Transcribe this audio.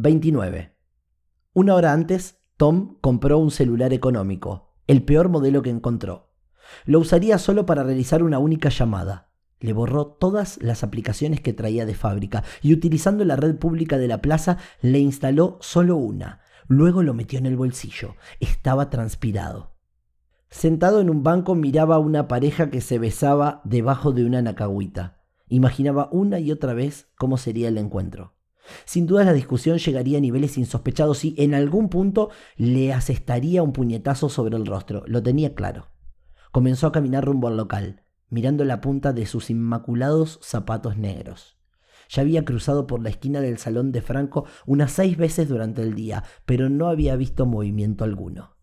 29. Una hora antes, Tom compró un celular económico, el peor modelo que encontró. Lo usaría solo para realizar una única llamada. Le borró todas las aplicaciones que traía de fábrica y utilizando la red pública de la plaza le instaló solo una. Luego lo metió en el bolsillo. Estaba transpirado. Sentado en un banco miraba a una pareja que se besaba debajo de una nacahuita. Imaginaba una y otra vez cómo sería el encuentro. Sin duda la discusión llegaría a niveles insospechados y en algún punto le asestaría un puñetazo sobre el rostro. Lo tenía claro. Comenzó a caminar rumbo al local, mirando la punta de sus inmaculados zapatos negros. Ya había cruzado por la esquina del salón de Franco unas seis veces durante el día, pero no había visto movimiento alguno.